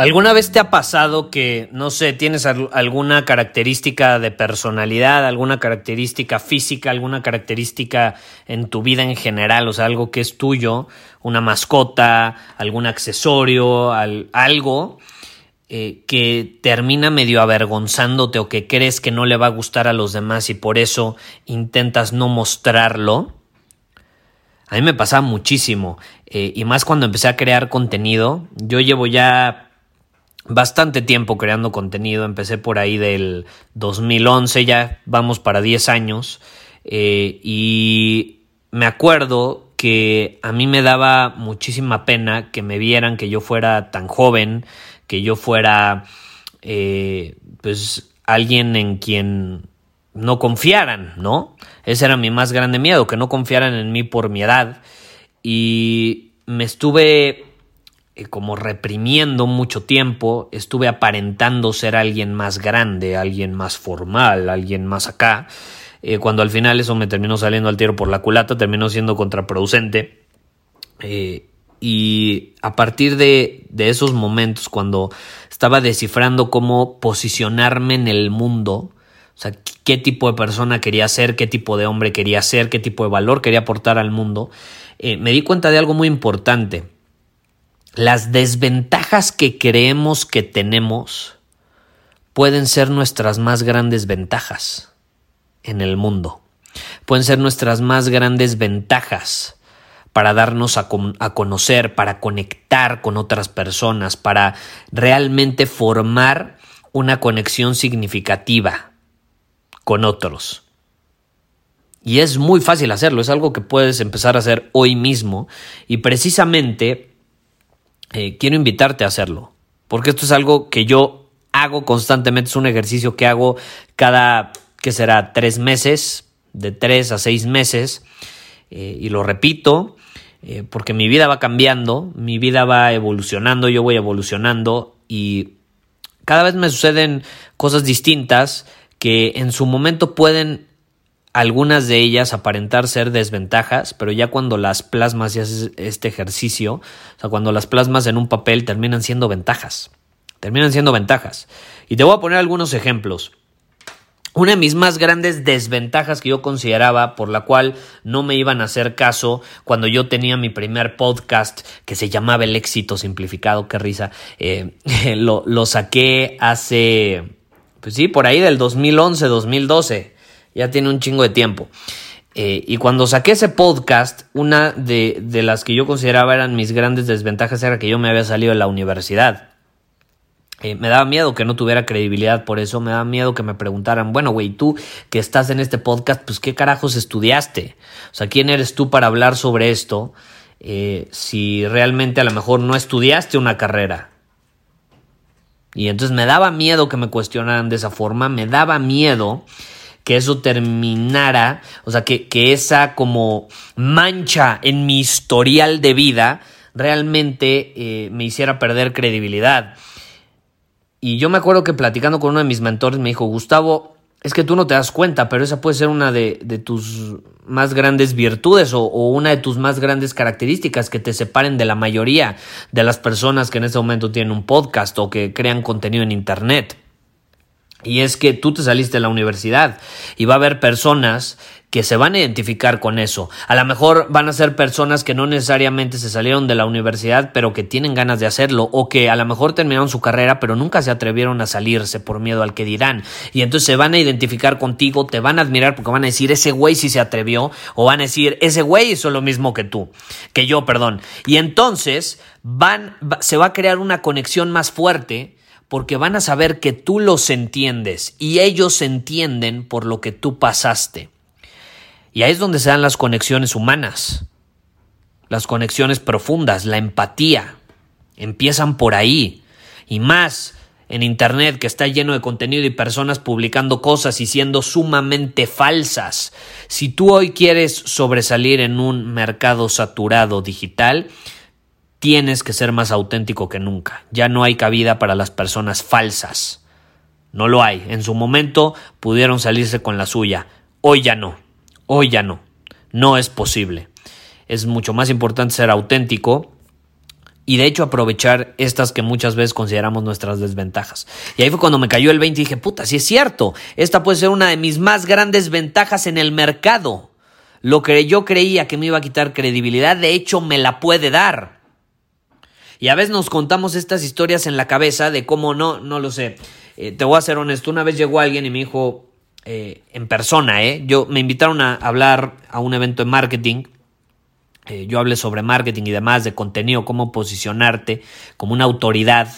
¿Alguna vez te ha pasado que, no sé, tienes alguna característica de personalidad, alguna característica física, alguna característica en tu vida en general, o sea, algo que es tuyo, una mascota, algún accesorio, algo eh, que termina medio avergonzándote o que crees que no le va a gustar a los demás y por eso intentas no mostrarlo? A mí me pasa muchísimo eh, y más cuando empecé a crear contenido. Yo llevo ya bastante tiempo creando contenido, empecé por ahí del 2011, ya vamos para 10 años, eh, y me acuerdo que a mí me daba muchísima pena que me vieran que yo fuera tan joven, que yo fuera eh, pues alguien en quien no confiaran, ¿no? Ese era mi más grande miedo, que no confiaran en mí por mi edad. Y me estuve como reprimiendo mucho tiempo, estuve aparentando ser alguien más grande, alguien más formal, alguien más acá, eh, cuando al final eso me terminó saliendo al tiro por la culata, terminó siendo contraproducente. Eh, y a partir de, de, esos momentos, cuando estaba descifrando cómo posicionarme en el mundo, o sea, qué tipo de persona quería ser, qué tipo de hombre quería ser, qué tipo de valor quería aportar al mundo, me di cuenta de algo muy importante las desventajas que creemos que tenemos pueden ser nuestras más grandes ventajas en el mundo. Pueden ser nuestras más grandes ventajas para darnos a, conocer, para conectar con otras personas, para realmente formar una conexión significativa con otros. Y es muy fácil hacerlo, es algo que puedes empezar a hacer hoy mismo y precisamente eh, quiero invitarte a hacerlo, porque esto es algo que yo hago constantemente, es un ejercicio que hago cada, que será? Tres meses, de tres a seis meses, eh, y lo repito, eh, porque mi vida va cambiando, mi vida va evolucionando, yo voy evolucionando y cada vez me suceden cosas distintas que en su momento pueden algunas de ellas aparentar ser desventajas, pero ya cuando las plasmas y haces este ejercicio, o sea, cuando las plasmas en un papel terminan siendo ventajas. Terminan siendo ventajas. Y te voy a poner algunos ejemplos. Una de mis más grandes desventajas que yo consideraba por la cual no me iban a hacer caso cuando yo tenía mi primer podcast que se llamaba El éxito simplificado, qué risa, eh, lo, lo saqué hace, pues sí, por ahí del 2011, 2012 ya tiene un chingo de tiempo. Eh, y cuando saqué ese podcast, una de, de, las que yo consideraba eran mis grandes desventajas era que yo me había salido de la universidad. Eh, me daba miedo que no tuviera credibilidad por eso, me daba miedo que me preguntaran, bueno, güey, tú que estás en este podcast, pues qué carajos estudiaste. O sea, ¿quién eres tú para hablar sobre esto eh, si realmente a lo mejor no estudiaste una carrera? Y entonces me daba miedo que me cuestionaran de esa forma, me daba miedo que eso terminara, o sea, que, que esa como mancha en mi historial de vida realmente eh, me hiciera perder credibilidad. Y yo me acuerdo que platicando con uno de mis mentores me dijo, Gustavo, es que tú no te das cuenta, pero esa puede ser una de, tus más grandes virtudes o, o, una de tus más grandes características que te separen de la mayoría de las personas que en este momento tienen un podcast o que crean contenido en Internet. Y es que tú te saliste de la universidad y va a haber personas que se van a identificar con eso. A lo mejor van a ser personas que no necesariamente se salieron de la universidad, pero que tienen ganas de hacerlo, o que a lo mejor terminaron su carrera, pero nunca se atrevieron a salirse por miedo al que dirán. Y entonces se van a identificar contigo, te van a admirar porque van a decir, ese güey sí se atrevió, o van a decir, ese güey hizo lo mismo que tú, que yo, perdón. Y entonces van, se va a crear una conexión más fuerte porque van a saber que tú los entiendes y ellos entienden por lo que tú pasaste. Y ahí es donde se dan las conexiones humanas, las conexiones profundas, la empatía. Empiezan por ahí. Y más en Internet que está lleno de contenido y personas publicando cosas y siendo sumamente falsas. Si tú hoy quieres sobresalir en un mercado saturado digital, tienes que ser más auténtico que nunca. Ya no hay cabida para las personas falsas. No lo hay. En su momento pudieron salirse con la suya. Hoy ya no. Hoy ya no. No es posible. Es mucho más importante ser auténtico y de hecho aprovechar estas que muchas veces consideramos nuestras desventajas. Y ahí fue cuando me cayó el 20 y dije, puta, si es cierto, esta puede ser una de mis más grandes ventajas en el mercado. Lo que yo creía que me iba a quitar credibilidad, de hecho me la puede dar. Y a veces nos contamos estas historias en la cabeza de cómo no, no lo sé. Eh, te voy a ser honesto, una vez llegó alguien y me dijo, eh, en persona, ¿eh? Yo, me invitaron a hablar a un evento de marketing. Eh, yo hablé sobre marketing y demás, de contenido, cómo posicionarte como una autoridad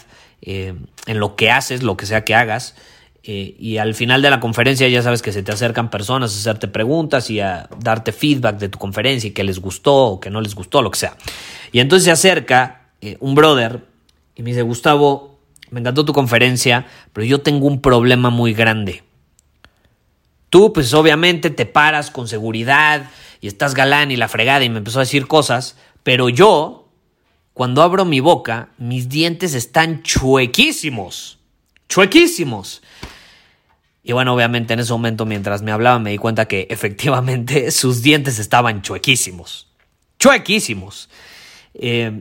en lo que haces, lo que sea que hagas. y al final de la conferencia ya sabes que se te acercan personas a hacerte preguntas y a darte feedback de tu conferencia y que les gustó o que no les gustó, lo que sea. Y entonces se acerca un brother y me dice, Gustavo, me encantó tu conferencia, pero yo tengo un problema muy grande. Tú, pues obviamente te paras con seguridad y estás galán y la fregada y me empezó a decir cosas, pero yo, cuando abro mi boca, mis dientes están chuequísimos, chuequísimos. Y bueno, obviamente en ese momento mientras me hablaba me di cuenta que efectivamente sus dientes estaban chuequísimos, chuequísimos. Eh,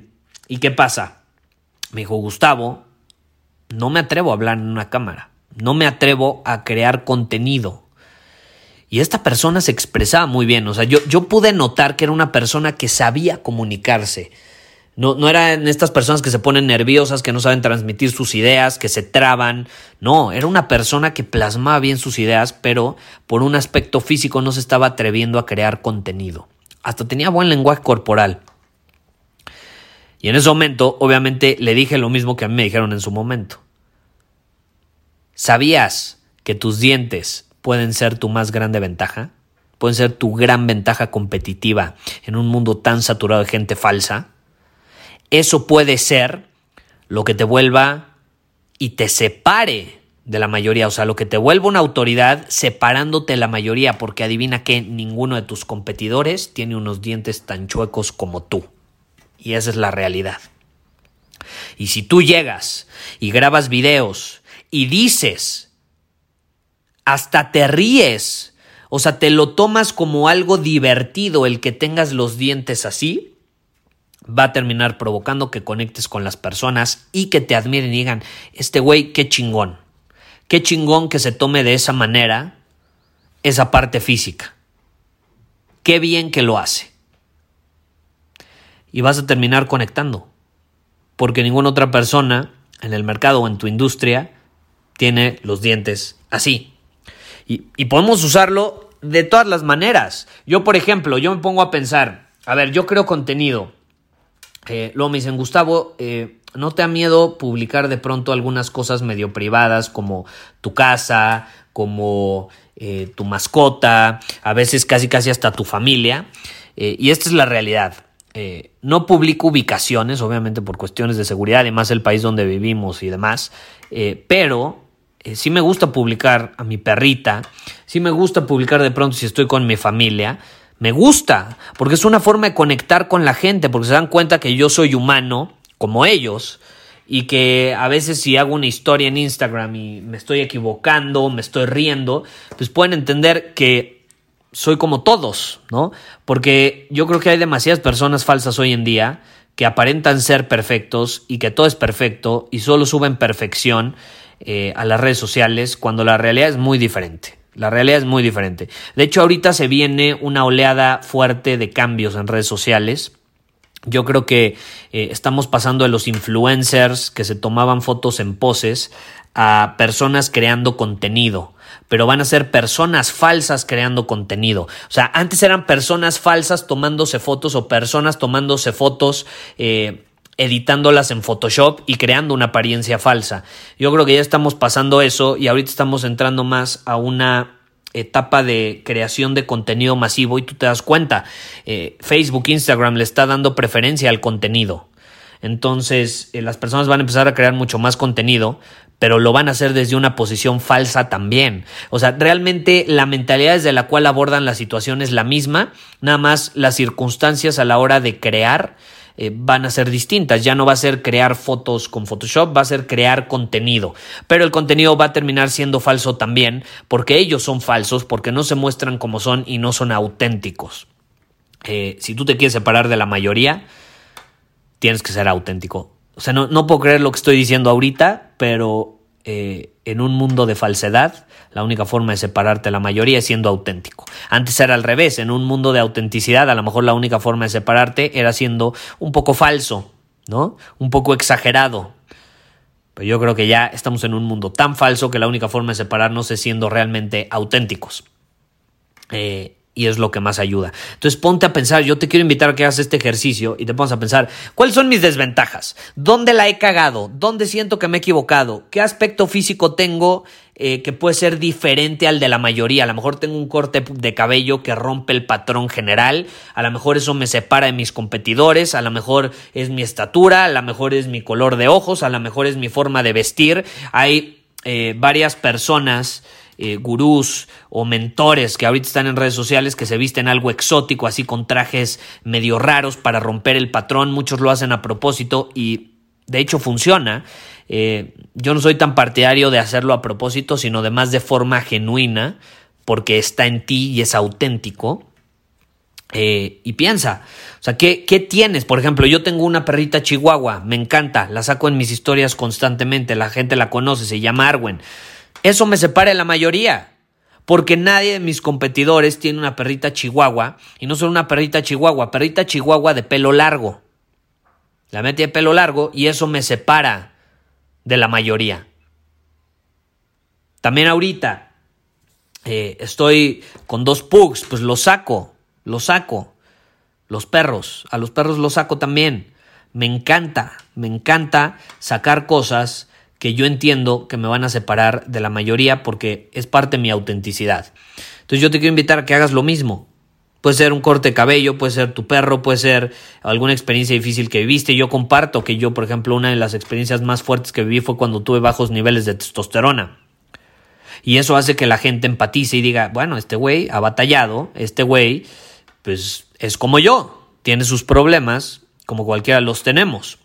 ¿Y qué pasa? Me dijo, Gustavo, no me atrevo a hablar en una cámara, no me atrevo a crear contenido. Y esta persona se expresaba muy bien, o sea, yo, yo pude notar que era una persona que sabía comunicarse. No, no eran estas personas que se ponen nerviosas, que no saben transmitir sus ideas, que se traban. No, era una persona que plasmaba bien sus ideas, pero por un aspecto físico no se estaba atreviendo a crear contenido. Hasta tenía buen lenguaje corporal. Y en ese momento, obviamente, le dije lo mismo que a mí me dijeron en su momento. ¿Sabías que tus dientes pueden ser tu más grande ventaja, pueden ser tu gran ventaja competitiva en un mundo tan saturado de gente falsa, eso puede ser lo que te vuelva y te separe de la mayoría, o sea, lo que te vuelva una autoridad separándote de la mayoría, porque adivina que ninguno de tus competidores tiene unos dientes tan chuecos como tú. Y esa es la realidad. Y si tú llegas y grabas videos y dices hasta te ríes. O sea, te lo tomas como algo divertido el que tengas los dientes así. Va a terminar provocando que conectes con las personas y que te admiren y digan, este güey, qué chingón. Qué chingón que se tome de esa manera esa parte física. Qué bien que lo hace. Y vas a terminar conectando. Porque ninguna otra persona en el mercado o en tu industria tiene los dientes así. Y, podemos usarlo de todas las maneras. Yo, por ejemplo, yo me pongo a pensar, a ver, yo creo contenido. Eh, luego me dicen, Gustavo, eh, ¿no te da miedo publicar de pronto algunas cosas medio privadas como tu casa, como eh, tu mascota, a veces casi casi hasta tu familia? y esta es la realidad. No publico ubicaciones, obviamente por cuestiones de seguridad, además el país donde vivimos y demás, pero eh, sí me gusta publicar a mi perrita, sí me gusta publicar de pronto si estoy con mi familia, me gusta, porque es una forma de conectar con la gente, porque se dan cuenta que yo soy humano, como ellos, y que a veces si hago una historia en Instagram y me estoy equivocando, me estoy riendo, pues pueden entender que soy como todos, ¿no? Porque yo creo que hay demasiadas personas falsas hoy en día que aparentan ser perfectos y que todo es perfecto y solo suben perfección eh, a las redes sociales cuando la realidad es muy diferente. La realidad es muy diferente. De hecho, ahorita se viene una oleada fuerte de cambios en redes sociales. Yo creo que eh, estamos pasando de los influencers que se tomaban fotos en poses a personas creando contenido, pero van a ser personas falsas creando contenido. O sea, antes eran personas falsas tomándose fotos o personas tomándose fotos eh, editándolas en Photoshop y creando una apariencia falsa. Yo creo que ya estamos pasando eso y ahorita estamos entrando más a una etapa de creación de contenido masivo y tú te das cuenta, eh, Facebook, Instagram le está dando preferencia al contenido. Entonces eh, las personas van a empezar a crear mucho más contenido, pero lo van a hacer desde una posición falsa también. O sea, realmente la mentalidad desde la cual abordan la situación es la misma, nada más las circunstancias a la hora de crear eh, van a ser distintas. Ya no va a ser crear fotos con Photoshop, va a ser crear contenido. Pero el contenido va a terminar siendo falso también, porque ellos son falsos, porque no se muestran como son y no son auténticos. Eh, si tú te quieres separar de la mayoría, tienes que ser auténtico. O sea, no, puedo creer lo que estoy diciendo ahorita, pero eh, en un mundo de falsedad, la única forma de separarte de la mayoría es siendo auténtico. Antes era al revés, en un mundo de autenticidad, a lo mejor la única forma de separarte era siendo un poco falso, ¿no? Un poco exagerado. Pero yo creo que ya estamos en un mundo tan falso que la única forma de separarnos es siendo realmente auténticos. Eh, y es lo que más ayuda. Entonces ponte a pensar, yo te quiero invitar a que hagas este ejercicio y te pongas a pensar, ¿cuáles son mis desventajas? ¿Dónde la he cagado? ¿Dónde siento que me he equivocado? ¿Qué aspecto físico tengo eh, que puede ser diferente al de la mayoría? A lo mejor tengo un corte de cabello que rompe el patrón general, a lo mejor eso me separa de mis competidores, a lo mejor es mi estatura, a lo mejor es mi color de ojos, a lo mejor es mi forma de vestir. Hay eh, varias personas eh, gurús o mentores que ahorita están en redes sociales que se visten algo exótico, así con trajes medio raros para romper el patrón. Muchos lo hacen a propósito y de hecho funciona. Eh, yo no soy tan partidario de hacerlo a propósito, sino de más de forma genuina, porque está en ti y es auténtico. Eh, y piensa, o sea, ¿qué, ¿qué, tienes? Por ejemplo, yo tengo una perrita chihuahua, me encanta, la saco en mis historias constantemente, la gente la conoce, se llama Arwen. Eso me separa de la mayoría. Porque nadie de mis competidores tiene una perrita chihuahua. Y no solo una perrita chihuahua, perrita chihuahua de pelo largo. La metí de pelo largo y eso me separa de la mayoría. También ahorita eh, estoy con dos pugs, pues los saco, los saco. Los perros, a los perros los saco también. Me encanta, me encanta sacar cosas que yo entiendo que me van a separar de la mayoría porque es parte de mi autenticidad. Entonces yo te quiero invitar a que hagas lo mismo. Puede ser un corte de cabello, puede ser tu perro, puede ser alguna experiencia difícil que viviste. Yo comparto que yo, por ejemplo, una de las experiencias más fuertes que viví fue cuando tuve bajos niveles de testosterona. Y eso hace que la gente empatice y diga, bueno, este güey ha batallado, este güey, pues es como yo, tiene sus problemas, como cualquiera los tenemos.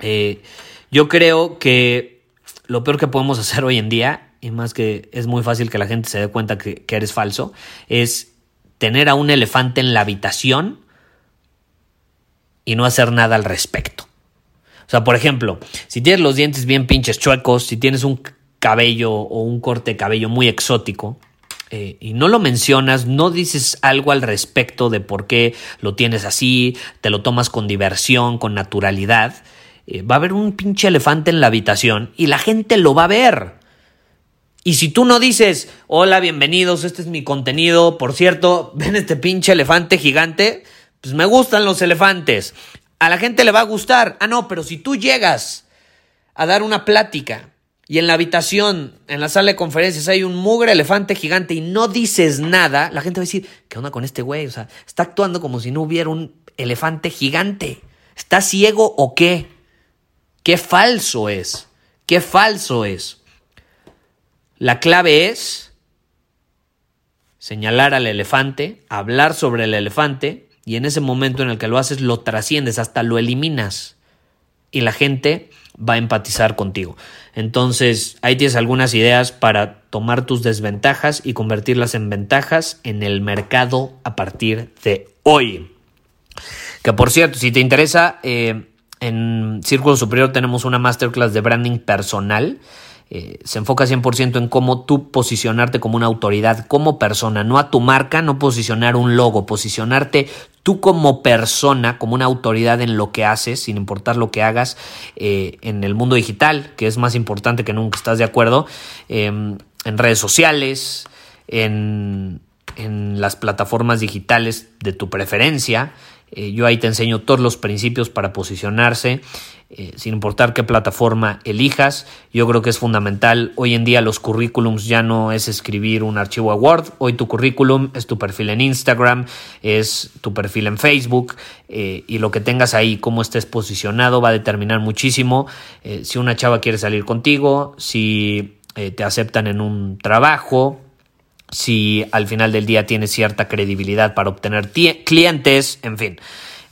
Eh, yo creo que lo peor que podemos hacer hoy en día, y más que es muy fácil que la gente se dé cuenta que, eres falso, es tener a un elefante en la habitación y no hacer nada al respecto. O sea, por ejemplo, si tienes los dientes bien pinches chuecos, si tienes un cabello o un corte de cabello muy exótico, eh, y no lo mencionas, no dices algo al respecto de por qué lo tienes así, te lo tomas con diversión, con naturalidad, eh, va a haber un pinche elefante en la habitación y la gente lo va a ver. Y si tú no dices, hola, bienvenidos, este es mi contenido, por cierto, ven este pinche elefante gigante, pues me gustan los elefantes. A la gente le va a gustar. Ah, no, pero si tú llegas a dar una plática y en la habitación, en la sala de conferencias, hay un mugre elefante gigante y no dices nada, la gente va a decir, ¿qué onda con este güey? O sea, está actuando como si no hubiera un elefante gigante. ¿Está ciego o qué? Qué falso es. Qué falso es. La clave es señalar al elefante, hablar sobre el elefante y en ese momento en el que lo haces lo trasciendes, hasta lo eliminas y la gente va a empatizar contigo. Entonces, ahí tienes algunas ideas para tomar tus desventajas y convertirlas en ventajas en el mercado a partir de hoy. Que por cierto, si te interesa, eh, en Círculo Superior tenemos una masterclass de branding personal. eh, se enfoca 100% en cómo tú posicionarte como una autoridad, como persona, no a tu marca, no posicionar un logo, posicionarte tú como persona, como una autoridad en lo que haces, sin importar lo que hagas eh, en el mundo digital, que es más importante que nunca, ¿estás de acuerdo? Em, en redes sociales, en, en las plataformas digitales de tu preferencia, eh, yo ahí te enseño todos los principios para posicionarse, eh, sin importar qué plataforma elijas. Yo creo que es fundamental. Hoy en día los currículums ya no es escribir un archivo a Word. Hoy tu currículum es tu perfil en Instagram, es tu perfil en Facebook eh, y lo que tengas ahí, cómo estés posicionado, va a determinar muchísimo si una chava quiere salir contigo, si te aceptan en un trabajo, si al final del día tienes cierta credibilidad para obtener clientes, en fin.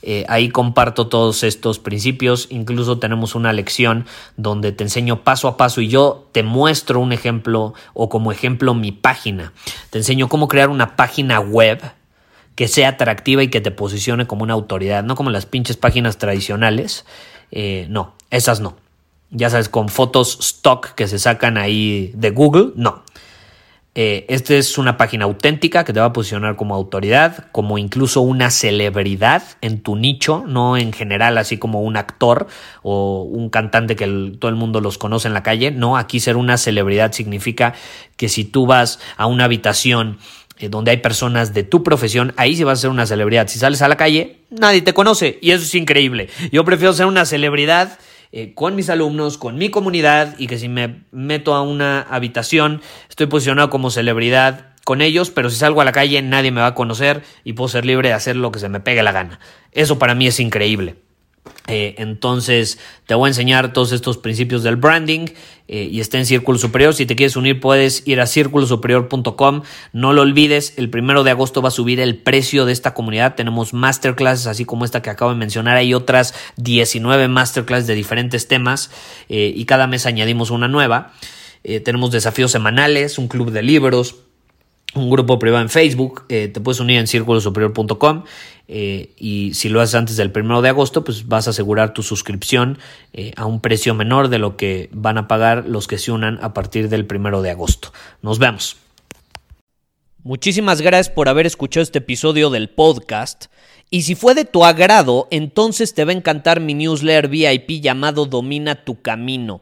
Eh, ahí comparto todos estos principios, incluso tenemos una lección donde te enseño paso a paso y yo te muestro un ejemplo o como ejemplo mi página. Te enseño cómo crear una página web que sea atractiva y que te posicione como una autoridad, no como las pinches páginas tradicionales. Eh, no, esas no. Ya sabes, con fotos stock que se sacan ahí de Google, no. Eh, esta es una página auténtica que te va a posicionar como autoridad, como incluso una celebridad en tu nicho, no en general así como un actor o un cantante que todo el mundo los conoce en la calle. No, aquí ser una celebridad significa que si tú vas a una habitación eh, donde hay personas de tu profesión, ahí sí vas a ser una celebridad. Si sales a la calle, nadie te conoce y eso es increíble. Yo prefiero ser una celebridad eh, con mis alumnos, con mi comunidad y que si me meto a una habitación estoy posicionado como celebridad con ellos, pero si salgo a la calle nadie me va a conocer y puedo ser libre de hacer lo que se me pegue la gana. Eso para mí es increíble. Eh, entonces te voy a enseñar todos estos principios del branding eh, y está en Círculo Superior. Si te quieres unir puedes ir a círculosuperior.com. No lo olvides, el primero de agosto va a subir el precio de esta comunidad. Tenemos masterclasses así como esta que acabo de mencionar. Hay otras 19 masterclasses de diferentes temas eh, y cada mes añadimos una nueva. tenemos desafíos semanales, un club de libros un grupo privado en Facebook, eh, te puedes unir en círculosuperior.com eh, y si lo haces antes del primero de agosto, pues vas a asegurar tu suscripción eh, a un precio menor de lo que van a pagar los que se unan a partir del primero de agosto. Nos vemos. Muchísimas gracias por haber escuchado este episodio del podcast. Y si fue de tu agrado, entonces te va a encantar mi newsletter VIP llamado Domina tu Camino.